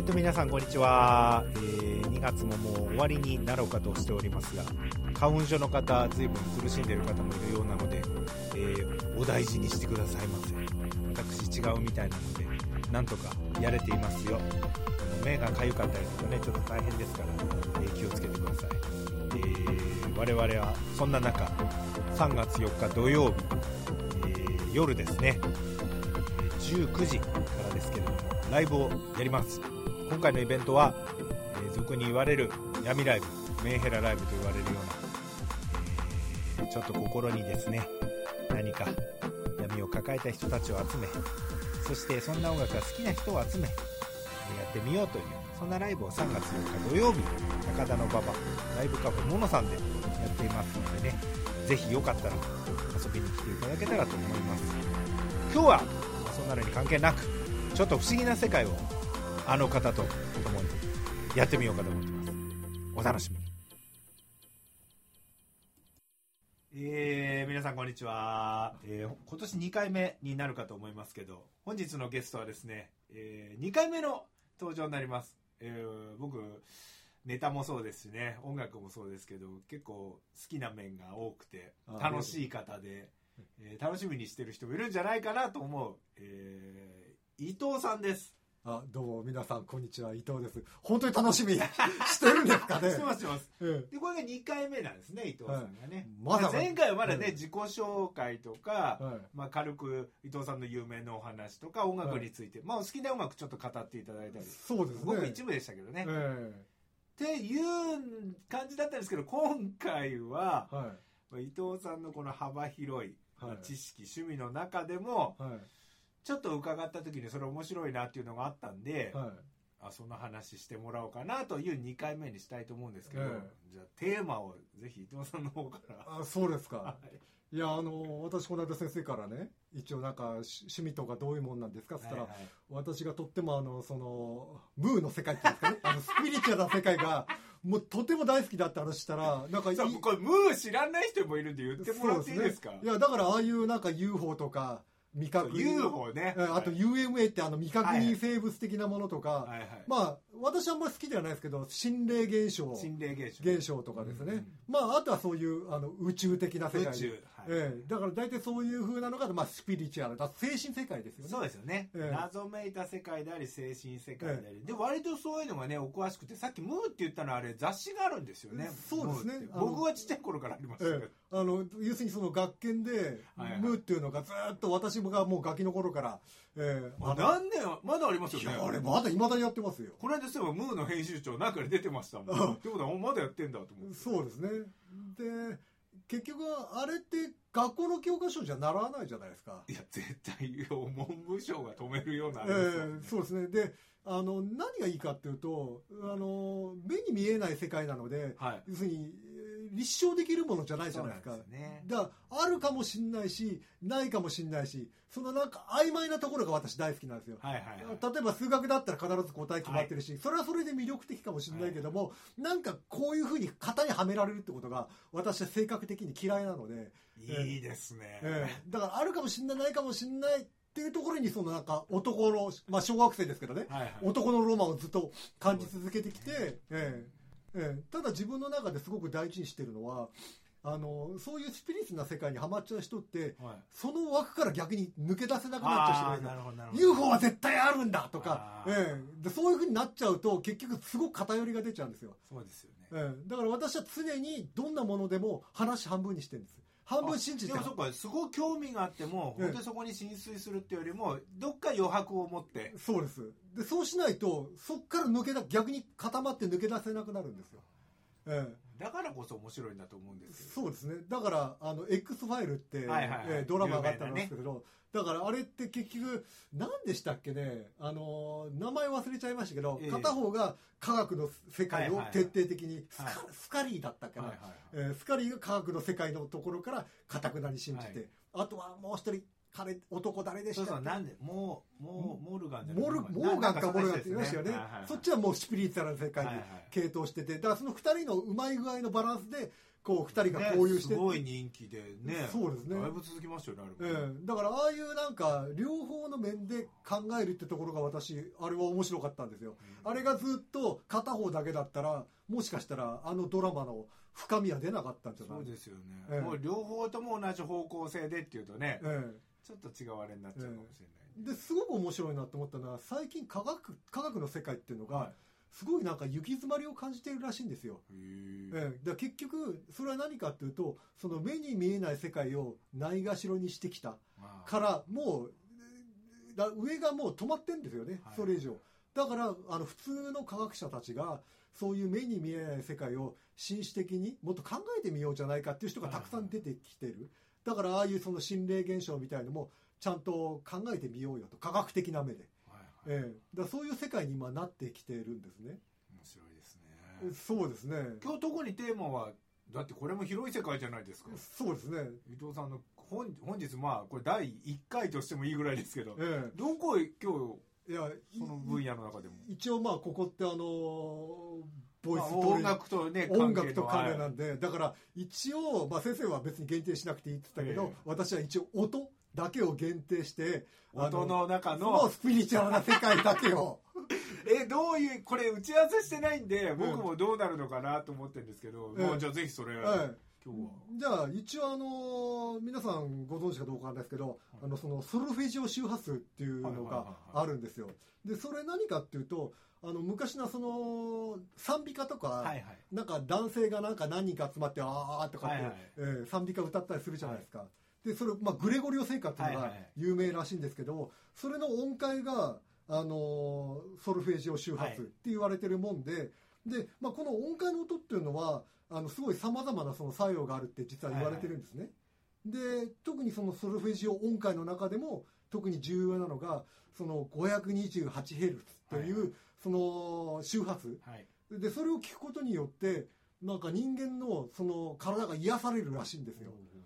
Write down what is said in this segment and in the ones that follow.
ーと皆さんこんにちは、えー2月ももう終わりになろうかとしておりますが花粉症の方随分苦しんでいる方もいるようなので、えーお大事にしてくださいませ。私違うみたいなのでなんとかやれていますよ。目が痒かったりするとねちょっと大変ですから、えー気をつけてください、えー我々はそんな中3月4日土曜日、えー夜ですね。19時からですけれどもライブをやります。今回のイベントは、えー俗に言われる闇ライブメンヘラライブと言われるような、えーちょっと心にですね何か闇を抱えた人たちを集めそしてそんな音楽が好きな人を集めやってみようというそんなライブを3月4日土曜日高田の馬場ライブカフェモノさんでやっていますのでねぜひよかったら遊びに来ていただけたらと思います。今日はそんなのに関係なくちょっと不思議な世界をあの方と共にやってみようかと思ってます。お楽しみに。えー、皆さんこんにちは、えー今年2回目になるかと思いますけど本日のゲストはですね、え2回目の登場になります、えー僕ネタもそうですしね音楽もそうですけど結構好きな面が多くてあ楽しい方で、えー楽しみにしてる人もいるんじゃないかなと思う、えー伊藤さんですあどうも皆さんこんにちは。伊藤です。本当に楽しみ。に してるんですかね。してますしてます。えでこれが2回目なんですね伊藤さんがね、まだ前回はまだね、うん自己紹介とか、えはい。まあ、軽く伊藤さんの有名なお話とか音楽について、まあ、お好きな音楽ちょっと語っていただいたり。そうですね。僕一部でしたけどね、えっていう感じだったんですけど今回はまあ伊藤さんのこの幅広い。知識趣味の中でもはいちょっと伺った時にそれ面白いなっていうのがあったんで、はい。あその話してもらおうかなという2回目にしたいと思うんですけど、えじゃあテーマをぜひ伊藤さんの方から。あそうですか。はい。いやあの私この間先生からね一応なんかし趣味とかどういうもんなんですかっつったら、はいはい。私がとってもあのそのムーの世界っていうんですかね。あのスピリチュアルな世界がもうとても大好きだって話したらなんかいい。これムー知らない人もいるんで言ってもらっていいですか？いやだからああいうなんか UFO とか未確認 UFO ね。えあとはい。UMA ってあの未確認生物的なものとか、はいはい。まあ私はあんまり好きではないですけど心霊現象。心霊現象。現象とかですね、うんまああとはそういうあの宇宙的な世界宇宙、はい。ええ。だから大体そういう風なのが、まあ、スピリチュアルだ精神世界ですよね。そうですよね、ええ。謎めいた世界であり精神世界であり、で割とそういうのがねお詳しくてさっきムーって言ったのはあれ雑誌があるんですよね。そうですね。僕はちっちゃい頃からありましたけど、ええ。あの要するにその学研で、ムーっていうのがずーっと私がもうガキの頃から、ええ。あ何年まだありますよいねやあれまだいまだにやってますよ。この間そういえばムーの編集長なんかで出てましたもん。ってことはまだやってんだと思って。そうですね。で結局あれって学校の教科書じゃ習わないじゃないですか。いや絶対文部省が止めるようなあえれですよえそうですね。であの何がいいかっていうとあの目に見えない世界なのではい。要するにえー立証できるものじゃないじゃないですか。すよね。だからあるかもしんないしないかもしんないしそのなんか曖昧なところが私大好きなんですよ。はいはいはい。例えば数学だったら必ず答え決まってるし、それはそれで魅力的かもしれないけども、なんかこういうふうに型にはめられるってことが私は性格的に嫌いなので、いいですね、ええ。だからあるかもしれないないかもしれないっていうところにそのなんか男の、まあ、小学生ですけどね、はいはい。男のロマンをずっと感じ続けてきて、ええええ。ただ自分の中ですごく大事にしてるのはあのそういうスピリチュアルな世界にはまっちゃう人ってはい。その枠から逆に抜け出せなくなっちゃう人がいる。る UFO は絶対あるんだとか。ええ。でそういうふうになっちゃうと結局すごく偏りが出ちゃうんですよ、そうですよね。ええ。だから私は常にどんなものでも話半分にしてるんです半分信じて。でもそっかすごい興味があってもええ。本当にそこに浸水するっていうよりもどっか余白を持って。そうです。でそうしないとそこから抜けだ逆に固まって抜け出せなくなるんですよ、ええ。だからこそ面白いんだと思うんですけどそうですね。だからあの X ファイルって、はいはいはい。えードラマがあったんですけど、だからあれって結局何でしたっけね？あのー名前忘れちゃいましたけど、ええ。片方が科学の世界を徹底的に、スカはい。スカリーだったっけな、はいはいはい。えースカリーが科学の世界のところからかたくなに信じて、はい。あとはもう一人彼男誰でしそうたっけ？そうなんでもうもうモルガンじゃモルモーガンかモルガンって言いましたよね、そっちはもうスピリチュアルな世界に傾倒しててだからその2人のうまい具合のバランスでこう二人が交流して、ねすごい人気でね。そうですね。だいぶ続きましたよねあれも、ええ。だからああいうなんか両方の面で考えるってところが私あれは面白かったんですよ、あれがずっと片方だけだったらもしかしたらあのドラマの深みは出なかったんじゃない？そうですよね、ええ。もう両方とも同じ方向性でっていうとね、えちょっと違うあれになっちゃうかもしれない、え。ですごく面白いなと思ったのは最近科学科学の世界っていうのが、はいすごいなんか行き詰まりを感じているらしいんですよ、へええ。だ結局それは何かっていうとその目に見えない世界をないがしろにしてきたまあ。からもうだ上がもう止まってんですよね、はい。それ以上。だからあの普通の科学者たちがそういう目に見えない世界を紳士的にもっと考えてみようじゃないかっていう人がたくさん出てきてる、だからああいうその心霊現象みたいのもちゃんと考えてみようよと。科学的な目で、ええ。だそういう世界に今なってきてるんですね、面白いですね。そうですね。今日特にテーマはだってこれも広い世界じゃないですか。そうですね。伊藤さんの本本日まあこれ第1回としてもいいぐらいですけどえどこへ今えいや日その分野の中でも、一応まあここってあのボイまあストレー音楽とね音楽と関連なんで、だから一応、まあ、先生は別に限定しなくていいって言ったけど、ええ。私は一応音だけを限定して音の中そののスピリチュアルな世界だけを。えどういうこれ打ち合わせしてないんで僕もどうなるのかなと思ってるんですけど、ええもうじゃあぜひそれ、はい。今日は。じゃあ一応あの皆さんご存知かどうかないですけど、あのそのソルフェジオ周波数っていうのがあるんですよ。でそれ何かっていうとあの昔のその賛美歌とか、はいはい。なんか男性がなんか何人か集まって、あーとかって、はいはい。えー賛美歌歌ったりするじゃないですか。で、それ、まあ、グレゴリオ聖歌っていうのがはいはいはい。有名らしいんですけど、それの音階が、あのーソルフェージオ周波数って言われてるもんで、で、まあ、この音階の音っていうのは、あの、すごい様々なその作用があるって実は言われてるんですね。で、特にそのソルフェジオ音階の中でも、特に重要なのが、その 528Hz という、はいはその周波数。はい。でそれを聞くことによってなんか人間のその体が癒されるらしいんですよ、うん、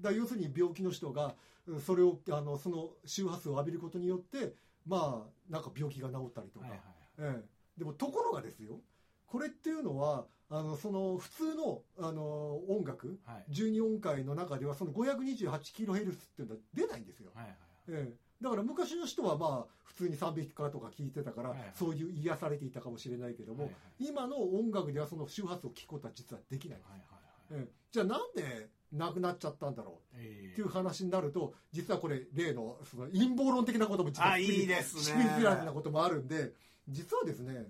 だから要するに病気の人がうんそれをあのその周波数を浴びることによってまあなんか病気が治ったりとか、はいはいええ、でもところがですよこれっていうのはあのその普通のあの音楽はい。12音階の中ではその 528kHz っていうのは出ないんですよ、はいはいええ、だから昔の人はまあ普通に賛美歌とか聞いてたから、そういう癒されていたかもしれないけども、今の音楽ではその周波数を聞くことは実はできない、はいはいはい。ええ。じゃあなんでなくなっちゃったんだろうえっていう話になると実はこれ例のその陰謀論的なことも実はあいいですね。スピリチュアルなこともあるんで実はですね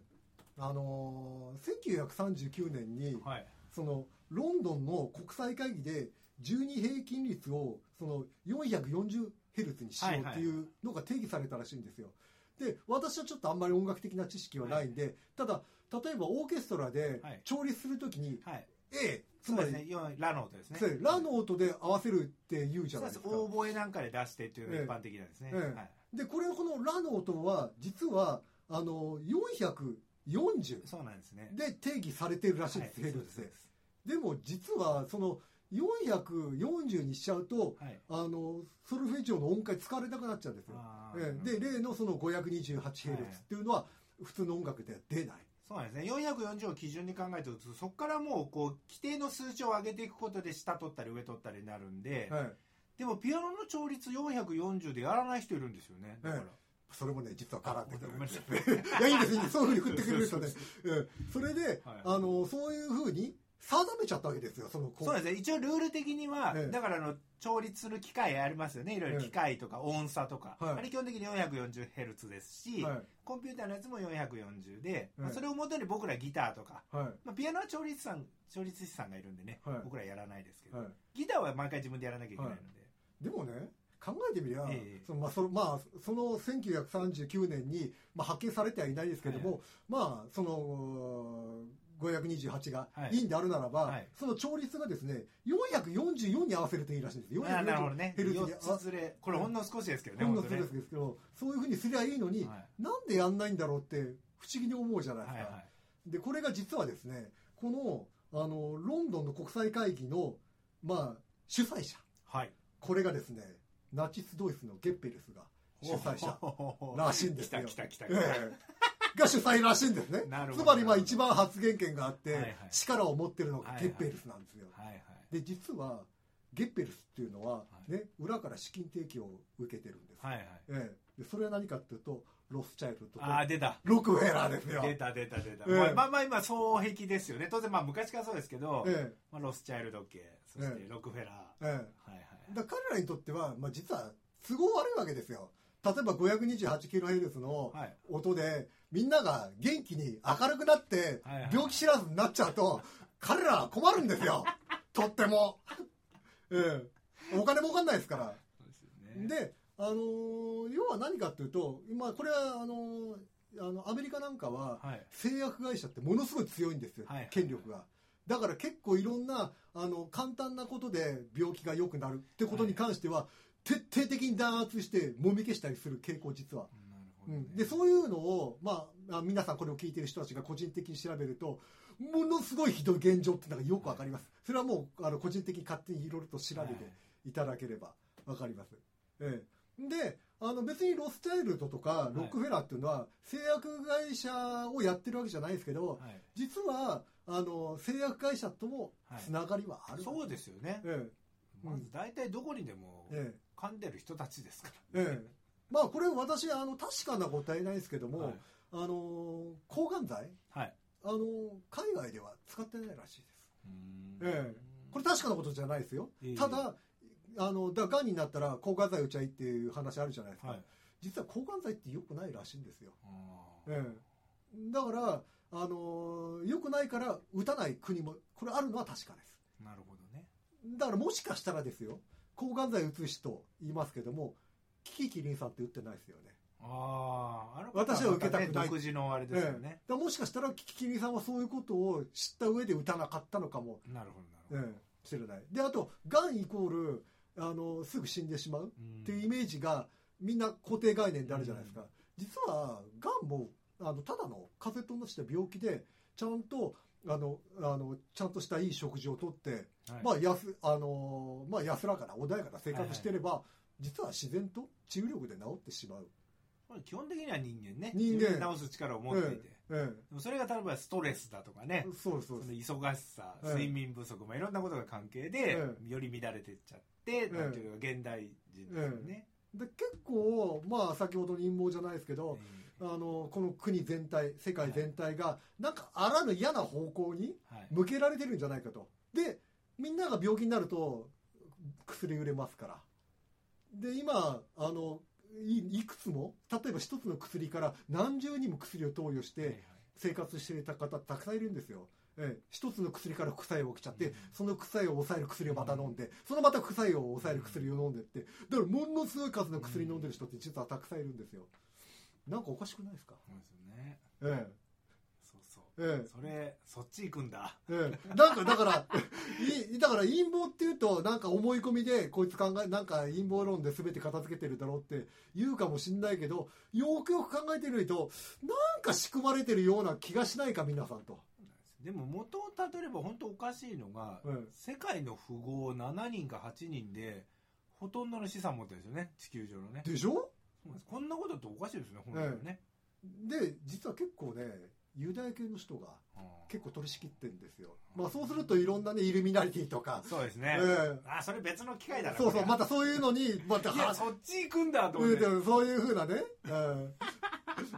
あのー1939年にーはい。そのロンドンの国際会議で12平均率をその 440Hz にしようっていうのが定義されたらしいんですよ。で私はちょっとあんまり音楽的な知識はないんで、ただ例えばオーケストラではい。調律するときにはい。A つまり、ね要ラの音ですね。ラの音で合わせるって言うじゃないですか。オーボエなんかで出してっていうのが一般的なんですね、ええ。はい。でこれこのラの音は実はあの440そうなんですね。で定義されてるらしいんです、で。です。でも実はその440にしちゃうとはい。あのソルフェジオの音階使われなくなっちゃうんですよ、えで例のその 528Hz っていうのは普通の音楽では出ない、そうなんですね。440を基準に考えてるとそこからもうこう規定の数値を上げていくことで下取ったり上取ったりになるんで、はい。でもピアノの調律440でやらない人いるんですよね。だから、えそれもね実は絡んでくる。い。いやいいんですいいんです。そういうふうに振ってくれるとね。ええそれで、はい。あのそういうふうに定めちゃったわけですよそのそうですね一応ルール的には、ええ。だからあの調律する機械ありますよね。いろいろ機械とか音差とか、はい。あれ基本的に 440Hz ですし、はい。コンピューターのやつも440で、まあはいそれをもとに僕らギターとか、はい。まあ、ピアノは調律さん調律師さんがいるんでね、はい。僕らやらないですけど、はい。ギターは毎回自分でやらなきゃいけないので、でもね考えてみりゃ、ええ。そのまあそのまあ、その1939年に、まあ、発見されてはいないですけども、はいまあその528がはい。いいんであるならば、はい。その調律がですね444に合わせるといいらしいんですあーなるほどね。ヘルツに。4つずれ。これほんの少しですけどねほんの少しですけどそういうふうにすりゃいいのに、はなんでやんないんだろうって不思議に思うじゃないですか、はいはい。でこれが実はですねこのあのロンドンの国際会議の、まあ、主催者。はい。これがですねナチス・ドイツのゲッペルスが主催者らしいんですよ。来た来た来た。ええが主催らしいんですね。なるほど。つまりまあ一番発言権があって、はいはい。力を持ってるのがはいはい。ゲッペルスなんですよ、はいはい。で実はゲッペルスっていうのは、い。ね、裏から資金提供を受けてるんです、はいはい。ええ、でそれは何かっていうとロスチャイルドとああ出た。ロックフェラーですよ、出た出た出た、ええ。まあまあまあ今双璧ですよね。当然まあ昔からそうですけど、えまあ、ロスチャイルド系そしてええ。ロックフェラー、ええ。はいはい。え、だ彼らにとっては、まあ、実は都合悪いわけですよ例えば 528kHz のはい。音でみんなが元気に明るくなってはいはい。病気知らずになっちゃうと彼らは困るんですよ。とっても、ええ、お金儲かんないですから。でね。で、あのー要は何かっていうと今これはあのーあのアメリカなんかははい。製薬会社ってものすごい強いんですよ、はい。権力が。だから結構いろんなあの簡単なことで病気が良くなるってことに関しては、徹底的に弾圧してもみ消したりする傾向実は、うん、でそういうのを、まあ、あ皆さんこれを聞いてる人たちが個人的に調べるとものすごいひどい現状っていうのがよくわかります。それはもうあの個人的に勝手にいろいろと調べてい。ただければわかります。ええ、であの別にロスチャイルドとかロックフェラーっていうのは製薬会社をやってるわけじゃないですけどはい。実はあの製薬会社ともつながりはある、そうですよね。え。まず大体どこにでもええ噛んでる人たちですからえええ。まあこれ私あの確かな答えないですけども、はい。あの抗がん剤？はい。あの海外では使ってないらしいです。うーん。ええ。これ確かなことじゃないですよ、ええ。ただあのだがんになったら抗がん剤打ちゃいいっていう話あるじゃないですか、はい。実は抗がん剤って良くないらしいんですよ、ええ、だからあの良くないから打たない国もこれあるのは確かです。なるほどね。だからもしかしたらですよ抗がん剤打つ人言いますけどもキキキリンさんって打ってないですよね。あああ私は受けたくない。独自のあれですよね、だからもしかしたらキキキリンさんはそういうことを知った上で打たなかったのかも。なるほどなるほど、ええ、知らない。であとがんイコールあのすぐ死んでしまううんっていうイメージがみんな固定概念であるじゃないですか、実はがんもあのただの風邪と同じした病気でちゃんとあのあのちゃんとしたいい食事をとって、はい。まあ安あのまあ、安らかな穏やかな生活してれば、実は自然と治癒力で治ってしまう、基本的には人間ね。人間。治す力を持っていて、えでもそれが例えばストレスだとかね。え、そうそう忙しさ、ええ。睡眠不足、まあ、いろんなことが関係で、えより乱れてっちゃって、えなんていうか現代人ですよね。で結構、まあ、先ほどの陰謀じゃないですけど、あのこの国全体世界全体がなんかあらぬ嫌な方向にはい。向けられてるんじゃないかと。でみんなが病気になると薬売れますから。で今あのいいくつも例えば一つの薬から何十にも薬を投与して生活していた方たくさんいるんですよ、ええ、一つの薬から副作用が起きちゃって、うん。その副作用を抑える薬をまた飲んで、そのまた副作用を抑える薬を飲んでって。だからものすごい数の薬飲んでる人って実はたくさんいるんですよなんかおかしくないですか？そうですよね。えそうそう。えええそれ、そっち行くんだ。ええ、なんかだから いだから陰謀っていうとなんか思い込みでこいつ考えなんか陰謀論で全て片付けてるだろうって言うかもしんないけどよくよく考えてみるとなんか仕組まれてるような気がしないか皆さんと、でも元をたどれば本当おかしいのが、え世界の富豪7人か8人で、ほとんどの資産持ってるんですよね、地球上のねえ、。でしょ？こんなことっておかしいですよね、本当にね。で実は結構ねユダヤ系の人がうん結構取り仕切ってるんですよ、まあ、そうするといろんなねイルミナリティとか、そうですね。えあ、それ別の機会だな。えそうそうまた。たそういうのにまたいや、そっち行くんだと思って。そういうふうなね、うん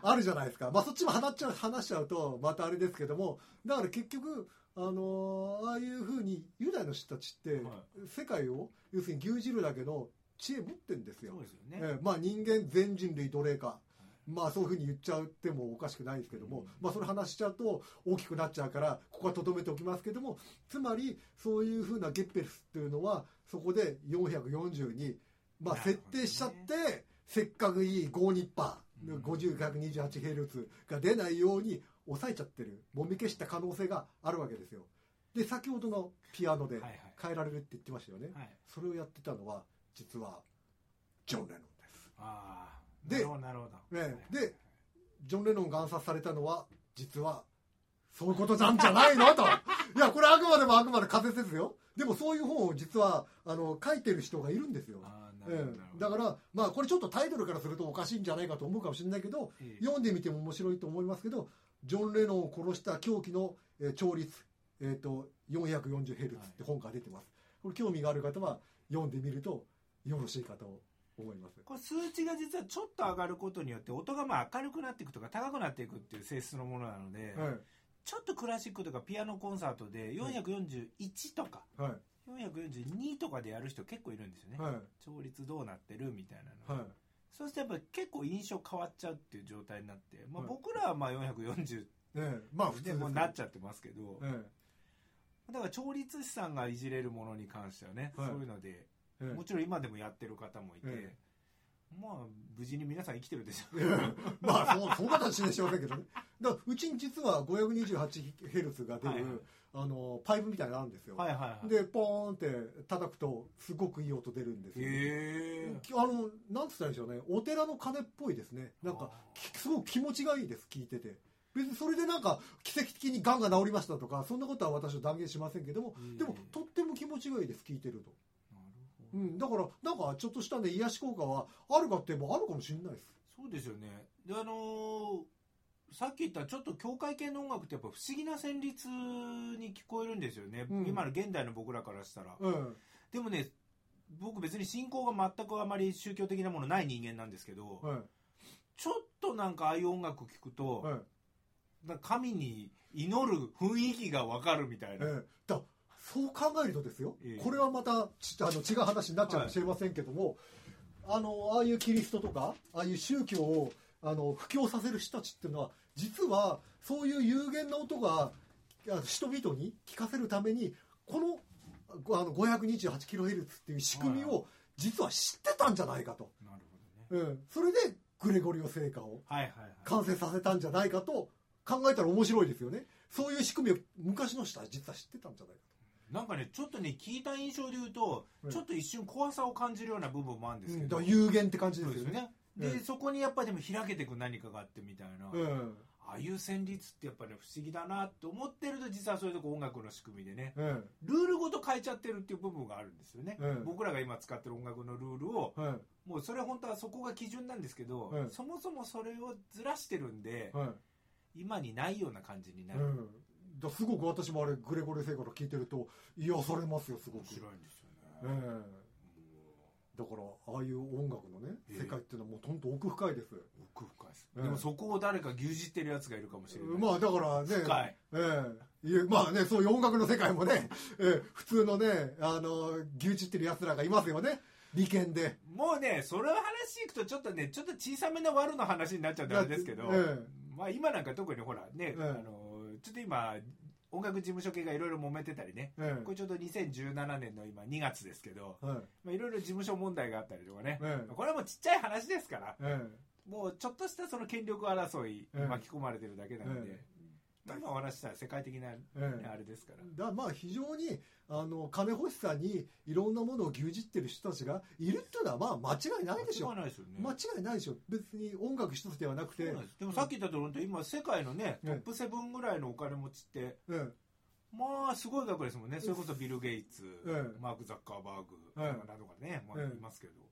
あるじゃないですか、まあ、そっちも話っちゃう話しちゃうとまたあれですけどもだから結局、あのーああいうふうにユダヤの人たちって、はい世界を要するに牛耳るだけの知恵持ってるんですよ。そうですよね。ええ。まあ、人間全人類奴隷か、まあ、そういうふうに言っちゃってもおかしくないですけども、うん。まあ、それ話しちゃうと大きくなっちゃうからここはとどめておきますけどもつまりそういうふうなゲッペルスっていうのはそこで440に、まあ、設定しちゃって、せっかくいい5ニッパー、うん50-128ヘルツが出ないように抑えちゃってる。もみ消した可能性があるわけですよ。で先ほどのピアノで変えられるって言ってましたよね、はい。それをやってたのは実はジョン・レノンです。ああ。でなるほど。ねはい。でジョン・レノンが暗殺されたのは実はそういうことなんじゃないの？と。いやこれあくまでもあくまで仮説ですよ。でもそういう本を実はあの書いてる人がいるんですよ。ええ。だから、まあ、これちょっとタイトルからするとおかしいんじゃないかと思うかもしれないけど、ええ読んでみても面白いと思いますけど、ジョン・レノンを殺した狂気の、えー調律、えー、と 440Hz って本が出てます。これ興味がある方は読んでみるとよろしいかと思います。これ数値が実はちょっと上がることによって音がまあ明るくなっていくとか高くなっていくっていう性質のものなので、はい。ちょっとクラシックとかピアノコンサートで441とかはい。442とかでやる人結構いるんですよね、はい。調律どうなってるみたいなの、はい。そうするとやっぱり結構印象変わっちゃうっていう状態になって、まあ、はい僕らはまあ440ええまあ普通もうなっちゃってますけど、えだから調律師さんがいじれるものに関してはね、はいそういうので、もちろん今でもやってる方もいて、えまあ無事に皆さん生きてるでしょういや まあそうそう形にしませんけどね。だからうちに実は 528Hz が出る、はいはい。あのパイプみたいなのあるんですよ、はいはいはい。でポーンって叩くとすごくいい音出るんですよ、へえきあのなんつったらいいんでしょうね。お寺の鐘っぽいですね。なんかきすごく気持ちがいいです聞いてて。別にそれでなんか奇跡的にがんが治りましたとかそんなことは私は断言しませんけどもへえでもとっても気持ちがいいです聞いてると、うん、だからなんかちょっとしたね癒し効果はあるかって言えばあるかもしれないです。そうですよね。であのーさっき言ったちょっと教会系の音楽ってやっぱ不思議な旋律に聞こえるんですよね、うん。今の現代の僕らからしたら。うん。でもね僕別に信仰が全くあまり宗教的なものない人間なんですけど、はいちょっとなんかああいう音楽聞くと、神に祈る雰囲気がわかるみたいな、ええだそう考えるとですよ、ええ。これはまたちあの違う話になっちゃうかもしれませんけども、あのああいうキリストとかああいう宗教をあの布教させる人たちっていうのは実はそういう有限な音があ人々に聞かせるためにこのごあの 528kHz っていう仕組みはを実は知ってたんじゃないかと、なるほどね。うん、それでグレゴリオ聖歌をはいはいはい。完成させたんじゃないかと考えたら面白いですよね。そういう仕組みを昔の人は実は知ってたんじゃないかなんかねちょっとね聞いた印象で言うと、うん。ちょっと一瞬怖さを感じるような部分もあるんでと、すけど、うん有限って感じですよね。ね。で、うん。そこにやっぱりでも開けていく何かがあってみたいな、うん。ああいう旋律ってやっぱり、ね、不思議だなって思ってると実はそういうとこ音楽の仕組みでね。うん。ルールごと変えちゃってるっていう部分があるんですよね、うん。僕らが今使ってる音楽のルールをはいもうそれ本当はそこが基準なんですけど、うん。そもそもそれをずらしてるんで、はい今にないような感じになる、うんだすごく私もあれグレゴリオ聖歌と聞いてると癒されますよすごく。面白いんですよえね、えだからああいう音楽のねええ世界っていうのはもうとんと奥深いです、奥深いです、うんでもそこを誰か牛耳ってるやつがいるかもしれない、まあだからね深い。ええ。いえまあねそういう音楽の世界もね、ええ普通のねあの牛耳ってる奴らがいますよね。利権で。もうねそれの話いくとちょっとねちょっと小さめの悪の話になっちゃうんであれですけど、え。まあ今なんか特にほらね、ええ。あのちょっと今音楽事務所系がいろいろ揉めてたりね。ええ。これちょうど2017年の今2月ですけどいまあいろいろ事務所問題があったりとかね、ええ。これはもうちっちゃい話ですからえもうちょっとしたその権力争い巻き込まれてるだけなので、えまあ今お話しした世界的な、あれですから。だまあ非常にあの金欲しさにいろんなものを牛耳ってる人たちがいるっていうのはまあ間違いないでしょ間違いないですよね。間違いないでしょ別に音楽一つではなくて。でもさっき言ったとおり今世界のねええ。トップ7ぐらいのお金持ちってえまあすごい額ですもんね。それこそビル・ゲイツ、ええ。マーク・ザッカーバーグええ。などがね、まあ、ええ。いますけど、え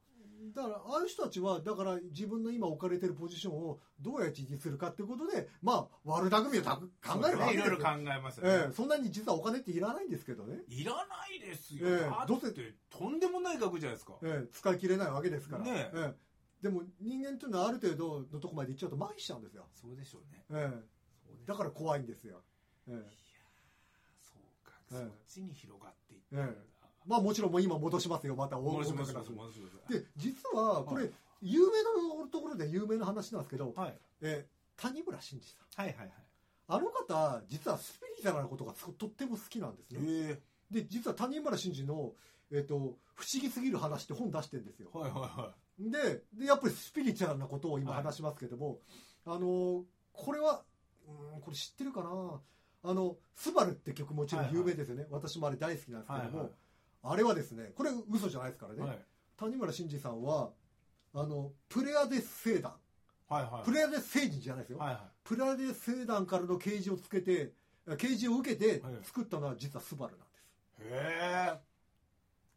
だからああいう人たちはだから自分の今置かれてるポジションをどうやって維持するかっていうことでまあ悪巧みをた考えるわけですよ。いろいろ考えますよね、ええそんなに実はお金っていらないんですけどね、いらないですよ、ええだどうせってとんでもない額じゃないですか、ええ使い切れないわけですから、ねえ。ええ。でも人間っていうのはある程度のとこまで行っちゃうと麻痺しちゃうんですよ、そうでしょうね。ええ。そうでしょうだから怖いんですよ、ええ。そうか、ええ。そっちに広がっていってええまあもちろんもう今戻しますよ。また音もし楽の話もしもしもしもしで実はこれ、はい。有名なところで有名な話なんですけど、はい。えー谷村新司さん。はいはいはい。あの方実はスピリチュアルなことがすとっても好きなんですね、え。で実は谷村新司の、えーと「不思議すぎる話」って本出してるんですよ。えはいはいはででやっぱりスピリチュアルなことを今はい。話しますけども、あのこれはうんこれ知ってるかな？あの「スバルって曲もちろん有名ですよね、私もあれ大好きなんですけども、はいはいあれはですねこれ嘘じゃないですからね、いはい。谷村新司さんはあのプレアデス星団。はいはい。プレアデス星人じゃないですよ、はいはい。プレアデス星団からの啓示をつけて啓示を受けてはい。作ったのは実はスバルなんです、へ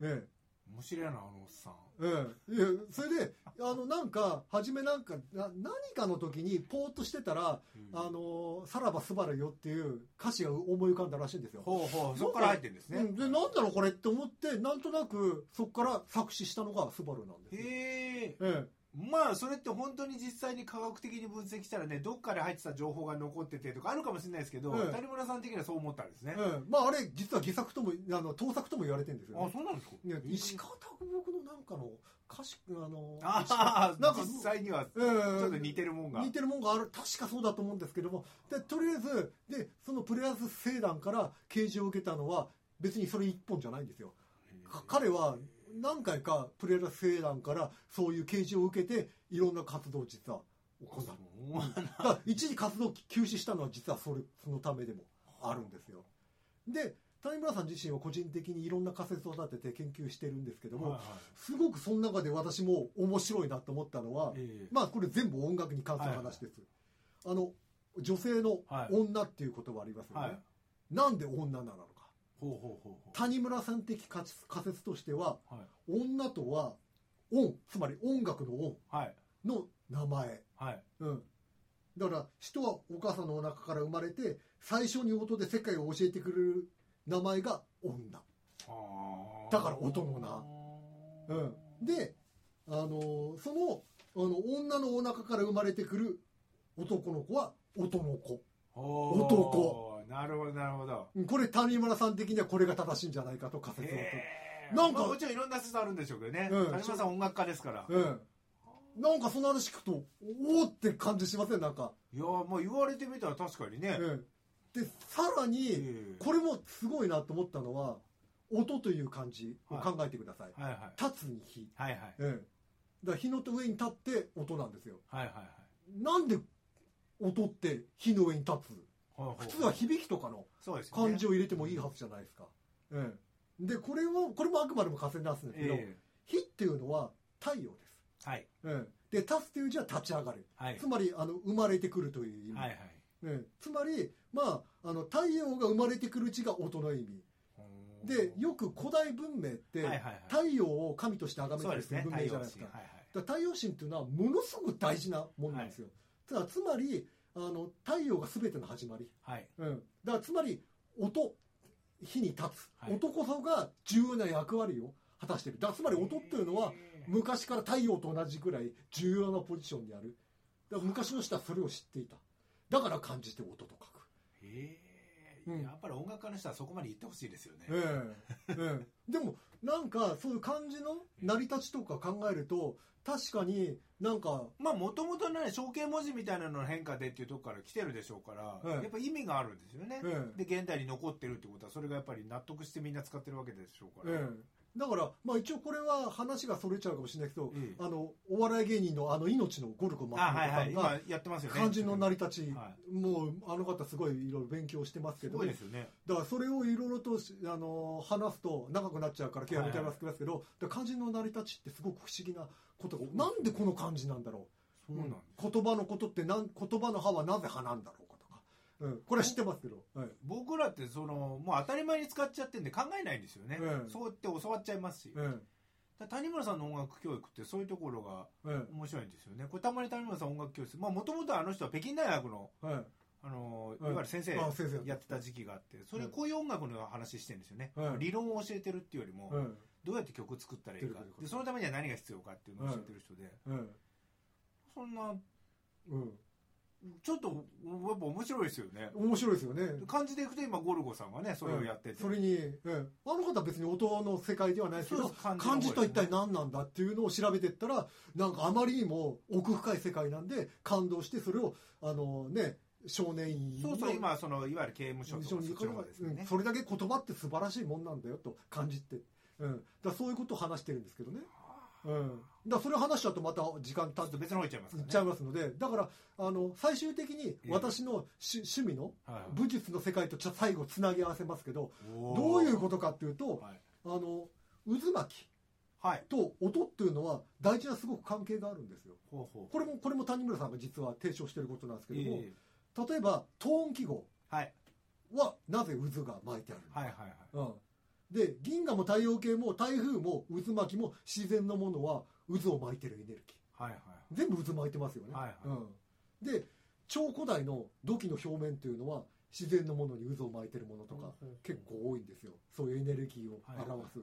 えええ面白いなあのおっさん。ええ、いやそれであのなんか初めなんかな何かの時にポーっとしてたら「うん。あのさらばスバルよ」っていう歌詞が思い浮かんだらしいんですよ。ほうほうそこから入ってるんですね。うん、でなんだろうこれって思ってなんとなくそこから作詞したのがスバルなんですよ。へええまあそれって本当に実際に科学的に分析したらねどっかで入ってた情報が残っててとかあるかもしれないですけど、ええ谷村さん的にはそう思ったんですね。え、ええまああれ実は偽作ともあの盗作とも言われてるんですよ、あね。そうなんですか？ね石川啄木のなんかの歌詞あのああなんか実際にはええちょっと似てるもんが、似てるもんがある。確かそうだと思うんですけども。でとりあえずでそのプレイヤーズ聖団から啓示を受けたのは別にそれ一本じゃないんですよ。か彼は何回かプレイヤーズ聖団からそういう啓示を受けていろんな活動を実は行っただから一時活動休止したのは実はそれそのためでもあるんですよ。で谷村さん自身は個人的にいろんな仮説を立てて研究してるんですけども、はいはい。すごくその中で私も面白いなと思ったのは、ええ。まあこれ全部音楽に関する話です、あの女性のはい。女っていう言葉ありますよね、はい。なんで女なの？谷村さん的仮仮説としてはうはい。女とは音つまり音楽の音はい。の名前、はい。うん、だから人はお母さんのお腹から生まれて最初に音で世界を教えてくれる名前が女、だから音の名うん、で、あのーそのあの女のお腹から生まれてくる男の子は音の子。男なるほどなるほど。うんこれ谷村さん的にはこれが正しいんじゃないかと仮説を立てへえ。なんかまあもちろんいろんな説あるんでしょうけどね、うん谷村さん音楽家ですから、うん。なんかその話聞くとおおって感じしません？なんか、いやまあ言われてみたら確かにね、うん、でさらにええ。これもすごいなと思ったのは音という漢字を考えてください、はいはい。立つに火、はいはい。うん、だ火の上に立って音なんですよ。はいはいはい。なんで音って火の上に立つ？普通は響きとかの漢字を入れてもいいはずじゃないですか、ええ、でこれもこれもあくまでも仮説なんですけど、え火っていうのは太陽です、で立つという字は立ち上がる。はい。つまりあの生まれてくるという意味、はいはい。ええつまり、まあ、あの太陽が生まれてくる字が音の意味。でよく古代文明って、はいはいはい。太陽を神として崇めたりする文明じゃないですか。はいだから太陽神っていうのはものすごく大事なものなんですよ、ただつまりあの太陽が全ての始まり、はい。うん、だからつまり音火に立つ、はい。音こそが重要な役割を果たしている。だつまり音っていうのは昔から太陽と同じぐらい重要なポジションにある。だから昔の人はそれを知っていた。だから感じて音と書く。へえうん。やっぱり音楽家の人はそこまで言ってほしいですよね、ええ。ええ。でもなんかそういう漢字の成り立ちとか考えると確かになんかまあもともとね象形文字みたいなのの変化でっていうところから来てるでしょうから、ええ。やっぱ意味があるんですよね、ええ。で現代に残ってるってことはそれがやっぱり納得してみんな使ってるわけでしょうから、ええだから、まあ、一応これは話がそれちゃうかもしれないけど、ええあのお笑い芸人のあの命のゴルゴ松本さんがやってますよね。漢字の成り立ち、はもうあの方すごいいろいろ勉強してますけすどごいですよね。だからそれをいろいろとしあの話すと長くなっちゃうから今日やめちゃいますけど、だから漢字の成り立ちってすごく不思議なことがなんでこの漢字なんだろう？そうなんです、言葉のことってなん言葉の葉はなぜ葉なんだろう？うん、これは知ってますけど、はい。僕らってそのもう当たり前に使っちゃってんで考えないんですよね、ええそうやって教わっちゃいますし、えだから谷村さんの音楽教育ってそういうところがええ面白いんですよね。これたまに谷村さん音楽教室まあもともとあの人は北京大学のあのいはいわゆる先生やってた時期があってそれはいこういう音楽の話してるんですよね、はい理論を教えてるっていうよりも、えどうやって曲作ったらいいかでそのためには何が必要かっていうのを教えてる人で、ええそんなえうんちょっとやっぱ面白いですよね。面白いですよね。感じでいくと今ゴルゴさんがねそれをやってて、それに、ええ。あの方は別に音の世界ではないですけど漢字と一体何なんだっていうのを調べていったらなんかあまりにも奥深い世界なんで感動してそれをあのね少年院そうそう今そのいわゆる刑務所とかですよね。うん、それだけ言葉って素晴らしいもんなんだよと感じて、うん、だそういうことを話してるんですけどね、うん、だそれを話しちゃうとまた時間経っちょっと別の方行っちゃいますね。いっちゃいますのでだからあの最終的に私の趣趣味の武術の世界と最後つなぎ合わせますけどどういうことかっていうとはい、あの渦巻きはい、と音っていうのは大事なすごく関係があるんですよ。ほうほうこれもこれも谷村さんが実は提唱していることなんですけども、え例えばトーン記号えはい。はなぜ渦が巻いてあるのか、はいはいはい。うん、で銀河も太陽系も台風も渦巻きも自然のものは渦を巻いてるエネルギー。はいはい全部渦巻いてますよね、はいはい。うん、で超古代の土器の表面というのは自然のものに渦を巻いてるものとか結構多いんですよ。そういうエネルギーを表す、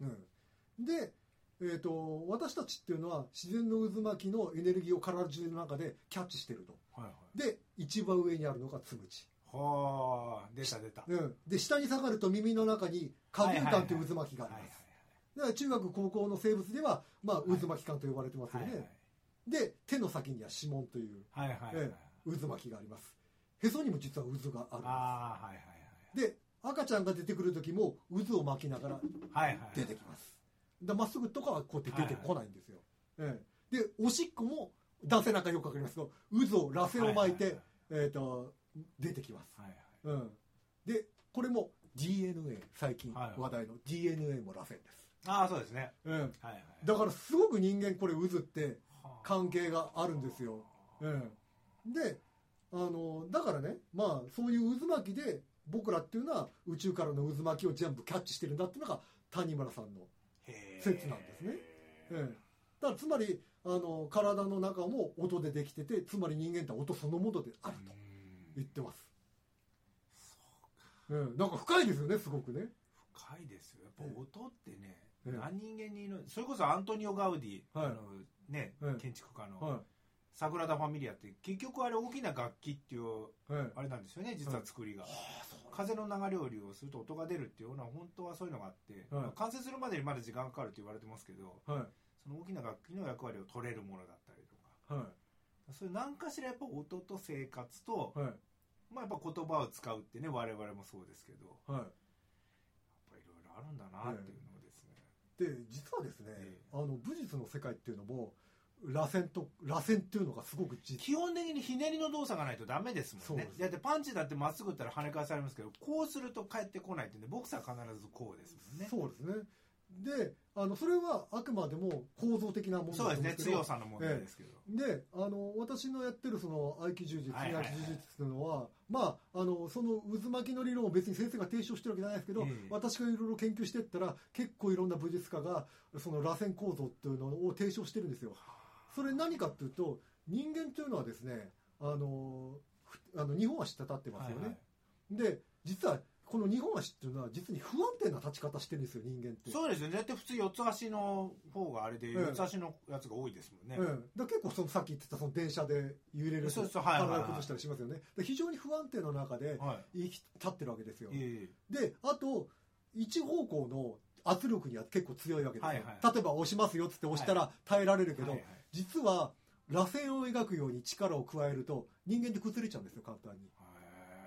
うん、で、えー、と私たちっていうのは自然の渦巻きのエネルギーを体中の中でキャッチしてると。はいはい。で一番上にあるのがつむじ、はあ出た出た。うん、で下に下がると耳の中に花粉管という渦巻きがありはいますだから中学高校の生物では、まあ、渦巻き管と呼ばれてますよね、はいはい。で手の先には指紋というはいはいはいえ渦巻きがあります。へそにも実は渦があるんです。ああはいはいで赤ちゃんが出てくる時も渦を巻きながらはいはいはい。出てきます。だまっすぐとかはこうやって出てこないんですよ、ええ。でおしっこも男性なんかよくわかりますけど渦を螺旋を巻いて、はいはいえー、と出てきます、はいはい。うん、でこれも DNA 最近はいはい。話題の DNA も螺旋です、ああそうですね。うん、はいはいだからすごく人間これ渦ってはあ。関係があるんですよ、うん、であのだからねまあそういう渦巻きで僕らっていうのは宇宙からの渦巻きを全部キャッチしてるんだっていうのが谷村さんの、説なんですね。ええだからつまりあの体の中も音でできててつまり人間って音そのものであると言ってます、うん、なんか深いですよねすごくね。深いですよ。やっぱ音ってね、ええ何人間にいる。それこそアントニオ・ガウディ、はい。あのね、ええ建築家の、はサグラダ・ファミリアって結局あれ大きな楽器っていうあれなんですよね実は作りが、風の流れを利用すると音が出るっていうのは本当はそういうのがあって、完成するまでにまだ時間がかかると言われてますけどはい。その大きな楽器の役割を取れるものだったりとか。はそういう何かしらやっぱ音と生活と、まあ、やっぱ言葉を使うってね我々もそうですけど。やっはいぱいろいろあるんだなっていうで実はですね、ええ。あの武術の世界っていうのも螺旋と螺旋っていうのがすごく実基本的にひねりの動作がないとダメですもんね。だってパンチだってまっすぐ打ったら跳ね返されますけどこうすると返ってこないってんでボクサーは必ずこうですもんね。そうですねであのそれはあくまでも構造的なものだとそうですね強さの問題ですけど、であの私のやってるその合気柔術はいはいはい。合気柔術っていうのは、まああのその渦巻きの理論を別に先生が提唱してるわけじゃないですけど、ええ私がいろいろ研究していったら結構いろんな武術家がその螺旋構造っていうのを提唱してるんですよ。それ何かっていうと人間というのはですねあのふあの日本足立ってますよね、はいはい。で実はこの日本足っていうのは実に不安定な立ち方してるんですよ人間って。そうですよね。だって普通四つ足の方があれでえ四つ足のやつが多いですもんね、うん、だ結構そのさっき言ってたその電車で揺れるそうそうはいはい崩したりしますよね。で非常に不安定の中ではい。立ってるわけですよ。えであと一方向の圧力には結構強いわけですよ、はいはい。例えば押しますよっつって押したら耐えられるけど、えはいはい。実は螺旋を描くように力を加えると人間って崩れちゃうんですよ簡単に、へ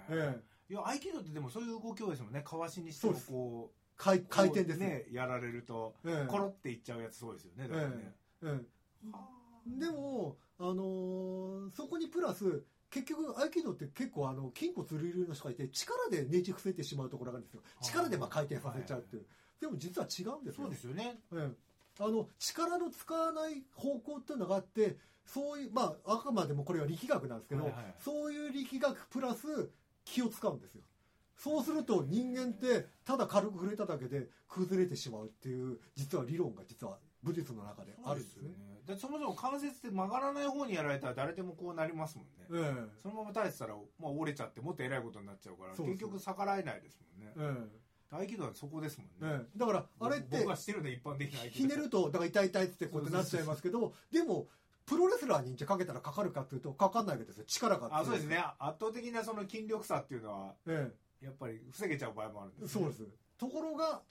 ええいや合気道ってでもそういう動き多いですもんね。かわしにしてもこう回回転ですね。ねやられるとええ。コロっていっちゃうやつそうですよねだからね、ええ。でも、あのーそこにプラス結局合気道って結構あの筋骨隆々の人がいて力でねじ伏せてしまうところがあるんですよ。力でまあ回転させちゃうっていう、でも実は違うんですよ。そうですよね。ええ。あの力の使わない方向っていうのがあってそういうまああくまでもこれは力学なんですけど、はいはい。そういう力学プラス気を使うんですよ。そうすると人間ってただ軽く触れただけで崩れてしまうっていう実は理論が実は武術の中であるんですね。だってそもそも関節って曲がらない方にやられたら誰でもこうなりますもんね、ええ。そのまま耐えてたら、まあ、折れちゃってもっとえらいことになっちゃうから結局逆らえないですもんね。え合気道はそこですもんね、ええ。えだからあれって僕が知ってる一般的なひねるとだから痛い痛いってこうやってなっちゃいますけどでもプロレスラーにじゃかけたらかかるかっていうとかかんないわけですよ。力があそうですね。圧倒的なその筋力差っていうのはえやっぱり防げちゃう場合もあるんえです、そうですところが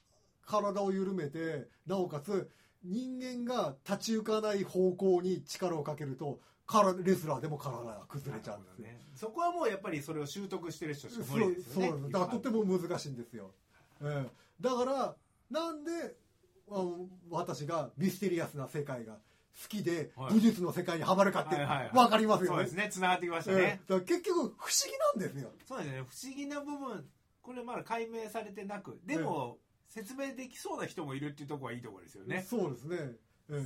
体を緩めてなおかつ人間が立ち行かない方向に力をかけると体レスラーでも体が崩れちゃうんですよ、ね、そこはもうやっぱりそれを習得してる人しかそう無理ですよね。そうなんです。だからとても難しいんですよ、ええ。だからなんであの私がミステリアスな世界が好きではい。武術の世界にはまるかってはいはいはい。分かりますよね。そうですね。つながってきましたね、ええだから結局不思議なんですよ。そうですね。不思議な部分これまだ解明されてなくでも、説明できそうな人もいるっていうところはいいところですよね。そうですね、ええそう。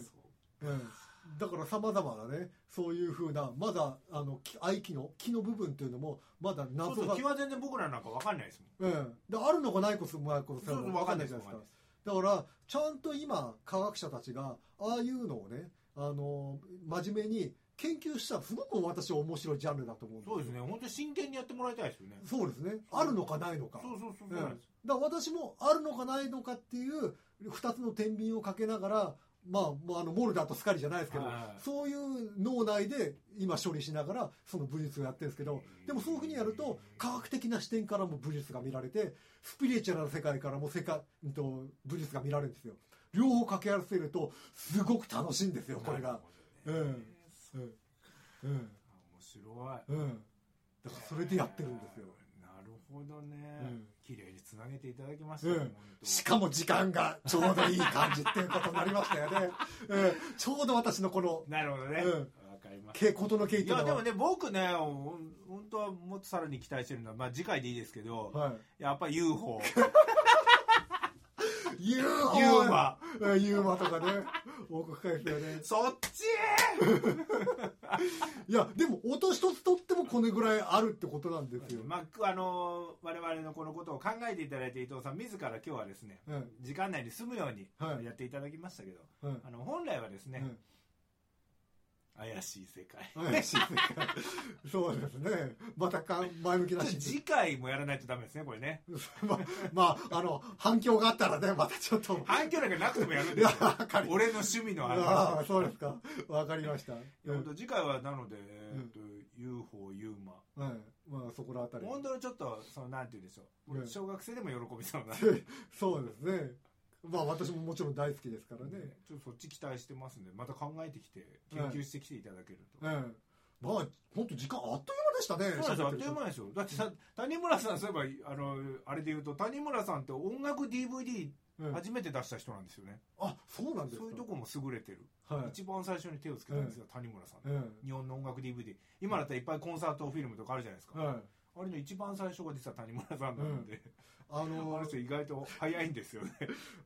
ええだからさまざまなねそういうふうなまだあのき合気の木の部分っていうのもまだ謎が。そう気は全然僕らなんか分かんないですもん。うん、であるのかないこともないことそうそう分かんないいじゃないです。分かだからちゃんと今科学者たちがああいうのをねあの真面目に研究したらすごく私は面白いジャンルだと思うんそうですね。本当に真剣にやってもらいたいですよね。そうですね。あるのかないのか。そうそうそううんそう。なん。だ私もあるのかないのかっていう2つの天秤をかけながらまあ、もうあのモルダーとスカリじゃないですけど、はい。はいそういう脳内で今処理しながらその武術をやってるんですけどでもそういうふうにやると科学的な視点からも武術が見られてスピリチュアルな世界からも世界、うんと、武術が見られるんですよ両方掛け合わせるとすごく楽しいんですよこれが。ね。うん。うん。うん。面白い。うん。だからそれでやってるんですよ。なるほどね。うん。綺麗につなげていただきました。うん。しかも時間がちょうどいい感じっていうことになりましたよね。うん、ちょうど私のこの、なるほどね。うん。わかりとの経い験やでもね僕ね本当はもっとさらに期待してるのはまあ次回でいいですけどはい。やっぱり UFO ユーモユーマうんユーマとかね、奥深いですよね。そっち？いや、でも音一つとってもこれぐらいあるってことなんですよ。まああの我々のこのことを考えていただいて伊藤さん自ら今日はですねうん、時間内に済むようにはい。やっていただきましたけど、うん。あの本来はですね、うん怪しい世界怪しい世界 そうですね。またか前向きなし。次回もやらないとダメですねこれね ままあ、あの、反響があったらね、またちょっと。反響なんかなくてもやるんですよ俺の趣味のあ話あ、そうですか。わかりました。次回はなので、えーと UFO ユーマはい。まあ、そこらあたり。本当にちょっとそのなんて言うんでしょう、うん小学生でも喜びそうな、そうですね。まあ私ももちろん大好きですからね。ちょっとそっち期待してますんでまた考えてきて研究してきていただけると、うん。まあ本当時間あっという間でしたね。そうなんですよあっという間ですよだってさ谷村さんそういえばあのあれで言うと谷村さんって音楽 DVD うん初めて出した人なんですよね、あ、そうなんですか。そういうとこも優れてる、はい。一番最初に手をつけたんですよ、谷村さん、うん。日本の音楽 DVD 今だったらいっぱいコンサートフィルムとかあるじゃないですか、はい。あれの一番最初が実は谷村さんなので、ああのの人意外と早いんですよね。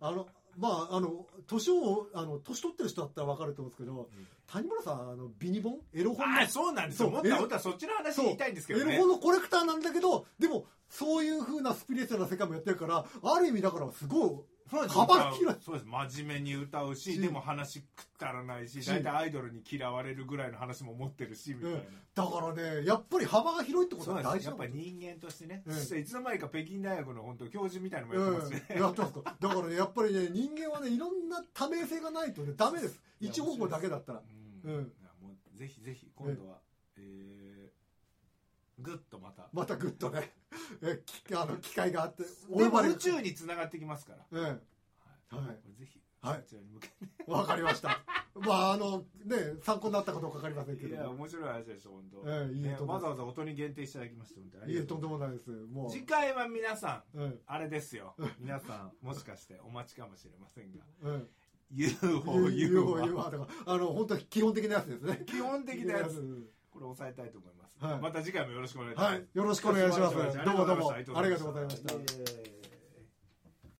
あのまああの年をあの年取ってる人だったらわかると思うんですけど、谷村さんあのビニボンエロ本？のああそうなんですよ。そうもっとそっちの話言いたいんですけどね。エロ本のコレクターなんだけど、でもそういう風なスピリチュアルな世界もやってるから、ある意味だからすごいそうです幅が広い。そうです。真面目に歌うししでも話くったらないしし大体アイドルに嫌われるぐらいの話も持ってるしみたいな、だからね、やっぱり幅が広いってことは大事なのなんですやっぱり人間としてね、いつの間にか北京大学の本当教授みたいなのもやってますね、うん、やってますかだからねやっぱりね人間はねいろんな多面性がないとねダメです。一方向だけだったら。うん。ぜひぜひ今度は、えー、ぐっとまた。またグッとね。えきあの機会があってでもれ宇宙につながってきますから、うんはい。はい。ぜひはい。そちらに向けて、わかりました。まああのね参考になったかどうかわかりませんけい、やど面白い話でした本当、ええいいわざわざ音に限定していただきまして本当にあいえとんりがとうでもないです。もう。次回は皆さんうんあれですよ。皆さんもしかしてお待ちかもしれませんが。うん UFO UFO UFO だからあの本当に基本的なやつですね。基本的なやつ。うんこれ押さえたいと思います、はい。また次回もよろしくお願いします、はい。よろしくお願いします。どうもどうも。ありがとうございました